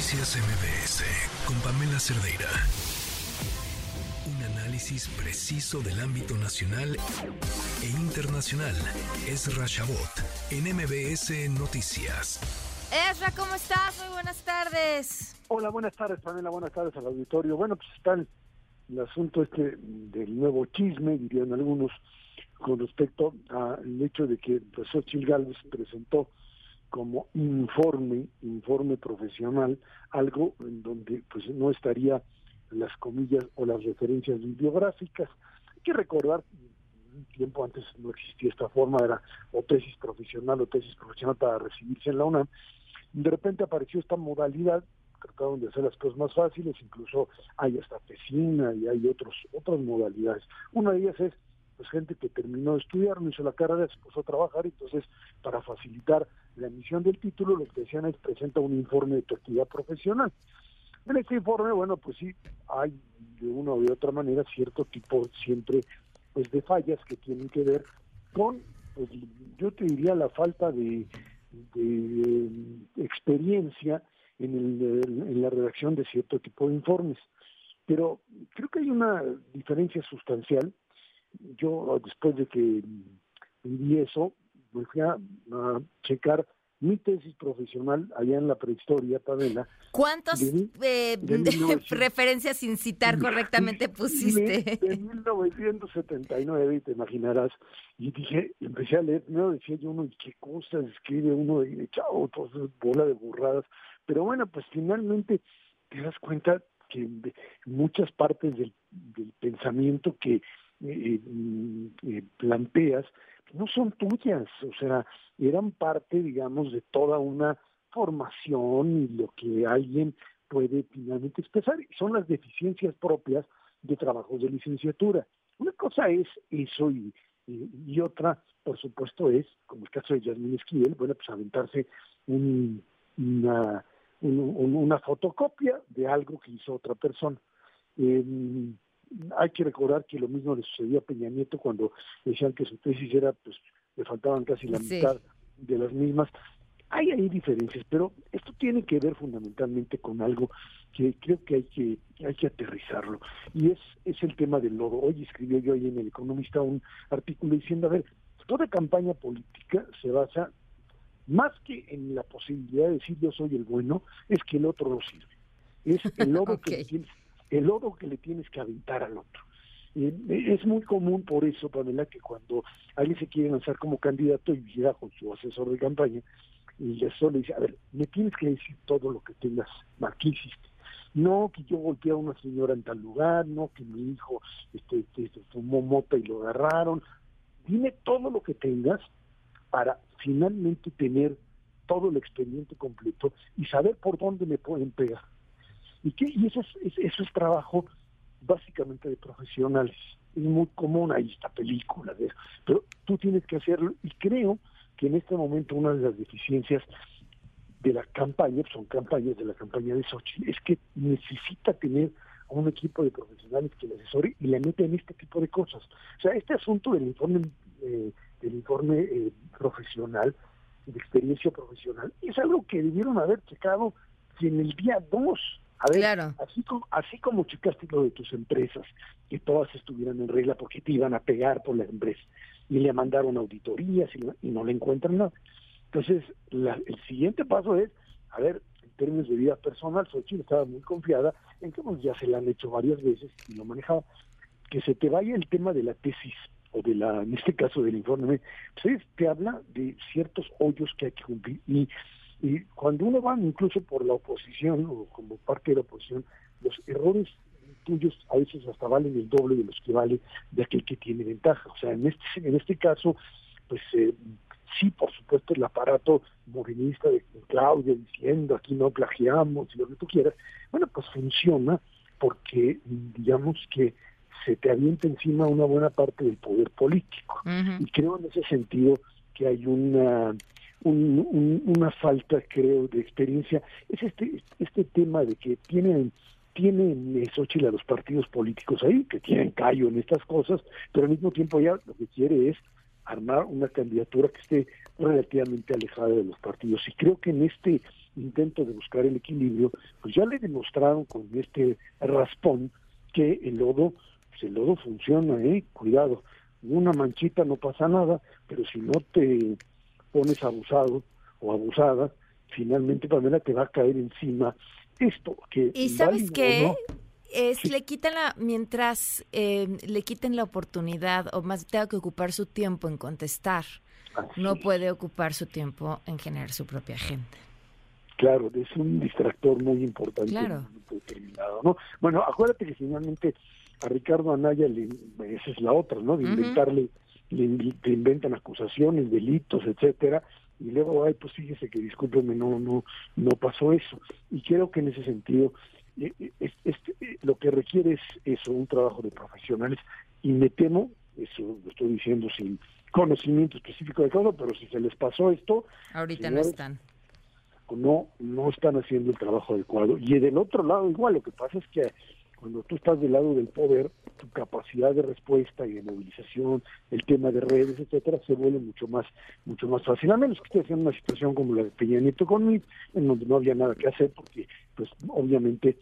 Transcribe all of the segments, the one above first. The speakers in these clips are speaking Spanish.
Noticias MBS con Pamela Cerdeira. Un análisis preciso del ámbito nacional e internacional. Es Rashabot en MBS Noticias. Ezra, ¿cómo estás? Muy buenas tardes. Hola, buenas tardes, Pamela. Buenas tardes al auditorio. Bueno, pues está el, el asunto este del nuevo chisme, dirían algunos, con respecto al hecho de que pues, Xochitl Gálvez presentó como informe, informe profesional, algo en donde pues no estaría las comillas o las referencias bibliográficas. Hay que recordar, un tiempo antes no existía esta forma, era o tesis profesional o tesis profesional para recibirse en la UNAM. De repente apareció esta modalidad, trataron de hacer las cosas más fáciles, incluso hay hasta tesina y hay otros otras modalidades. Una de ellas es pues gente que terminó de estudiar, no hizo la carrera, se puso a trabajar, entonces para facilitar la emisión del título, lo que decían es presenta un informe de tu actividad profesional. En este informe, bueno, pues sí, hay de una u otra manera cierto tipo siempre pues de fallas que tienen que ver con, pues yo te diría la falta de, de experiencia en, el, en la redacción de cierto tipo de informes. Pero creo que hay una diferencia sustancial yo después de que viví eso, me fui a, checar mi tesis profesional allá en la prehistoria, Pamela. ¿Cuántas eh, referencias sin citar correctamente pusiste? De, 1979, y te imaginarás. Y dije, empecé a leer, no decía yo uno, ¿qué cosas escribe uno? Y chao, pues bola de burradas. Pero bueno, pues finalmente te das cuenta que muchas partes del pensamiento que planteas no son tuyas, o sea, eran parte, digamos, de toda una formación y lo que alguien puede finalmente expresar, son las deficiencias propias de trabajos de licenciatura. Una cosa es eso y, otra, por supuesto, es, como el caso de Yasmin Esquivel, bueno, pues aventarse un, una, una fotocopia de algo que hizo otra persona. Eh, hay que recordar que lo mismo le sucedió a Peña Nieto cuando decían que su tesis era, pues, le faltaban casi la mitad de las mismas. Hay ahí diferencias, pero esto tiene que ver fundamentalmente con algo que creo que hay que hay que aterrizarlo y es es el tema del lodo. Hoy escribió yo ahí en el Economista un artículo diciendo, a ver, toda campaña política se basa más que en la posibilidad de decir yo soy el bueno, es que el otro lo sirve. Es el lodo que tienes el lodo que le tienes que aventar al otro. es muy común por eso, Pamela, que cuando alguien se quiere lanzar como candidato y llega con su asesor de campaña, y asesor le dice, a ver, me tienes que decir todo lo que tengas, ¿qué hiciste? No, que yo golpeé a una señora en tal lugar, no, que mi hijo este, este, fumó mota y lo agarraron. Dime todo lo que tengas para finalmente tener todo el expediente completo y saber por dónde me pueden pegar. ¿Y, qué? y eso, es, eso es trabajo básicamente de profesionales. Es muy común, ahí está película, de, pero tú tienes que hacerlo y creo que en este momento una de las deficiencias de la campaña, son campañas de la campaña de Sochi, es que necesita tener a un equipo de profesionales que le asesore y le mete en este tipo de cosas. O sea, este asunto del informe, eh, del informe eh, profesional, de experiencia profesional, es algo que debieron haber checado que en el día 2 a ver, así, como, así como checaste lo de tus empresas, que todas estuvieran en regla porque te iban a pegar por la empresa, y le mandaron auditorías y, no le encuentran nada. Entonces, el siguiente paso es, a ver, en términos de vida personal, Xochitl estaba muy confiada en que pues, ya se la han hecho varias veces y lo manejaba, que se te vaya el tema de la tesis o de la, en este caso del informe, pues te habla de ciertos hoyos que hay que cumplir y y cuando uno va incluso por la oposición o como parte de la oposición, los errores tuyos a veces hasta valen el doble de los que vale de aquel que tiene ventaja. O sea, en este, en este caso, pues eh, sí, por supuesto, el aparato morenista de Claudia diciendo aquí no plagiamos y lo que tú quieras, bueno, pues funciona porque digamos que se te avienta encima una buena parte del poder político. Y creo en ese sentido que hay una una falta, creo, de experiencia, es este, este tema de que tienen tienen Xochitl a los partidos políticos ahí, que tienen callo en estas cosas, pero al mismo tiempo ya lo que quiere es armar una candidatura que esté relativamente alejada de los partidos. Y creo que en este intento de buscar el equilibrio, pues ya le demostraron con este raspón que el lodo, pues el lodo funciona, ¿eh? Cuidado, una manchita no pasa nada, pero si no te pones abusado o abusada, finalmente Pamela te va a caer encima esto que... ¿Y sabes qué? es le quitan la mientras eh, le quiten la oportunidad o más tenga que ocupar su tiempo en contestar no puede ocupar su tiempo en generar su propia agenda claro es un distractor muy importante claro. determinado no bueno acuérdate que finalmente a Ricardo Anaya le, esa es la otra no de inventarle le, inventan acusaciones delitos etcétera y luego ay pues fíjese que discúlpeme no no no pasó eso. Y creo que en ese sentido eh, eh, es, eh, lo que requiere es eso un trabajo de profesionales. Y me temo eso lo estoy diciendo sin conocimiento específico de todo pero si se les pasó esto ahorita no están. no no están haciendo el trabajo adecuado. Y del otro lado igual lo que pasa es que cuando tú estás del lado del poder, tu capacidad de respuesta y de movilización, el tema de redes, etcétera, se vuelve mucho más, mucho más fácil. A menos que estés en una situación como la de Peña Nieto conmigo, en donde no había nada que hacer, porque, pues, obviamente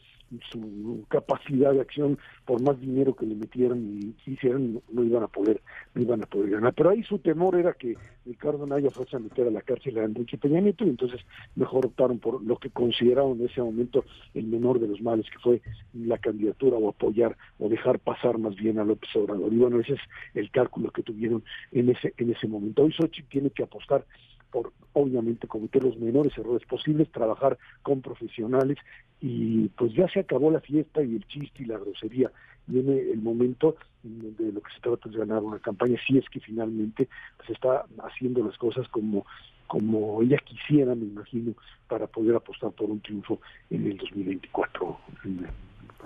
su capacidad de acción, por más dinero que le metieran y hicieran, no iban a poder, no iban a poder ganar. Pero ahí su temor era que Ricardo Naya fuese a meter a la cárcel a Enrique Peña y entonces mejor optaron por lo que consideraron en ese momento el menor de los males, que fue la candidatura o apoyar o dejar pasar más bien a López Obrador. Y bueno, ese es el cálculo que tuvieron en ese, en ese momento. Hoy Xochitl tiene que apostar por obviamente cometer los menores errores posibles, trabajar con profesionales y pues ya se acabó la fiesta y el chiste y la grosería. Viene el momento de lo que se trata de ganar una campaña, si es que finalmente se está haciendo las cosas como como ella quisiera, me imagino, para poder apostar por un triunfo en el 2024.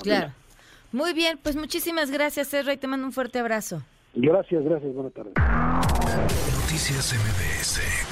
Claro. Muy bien, pues muchísimas gracias, Ezra, y te mando un fuerte abrazo. Gracias, gracias, buenas tardes. Noticias MBS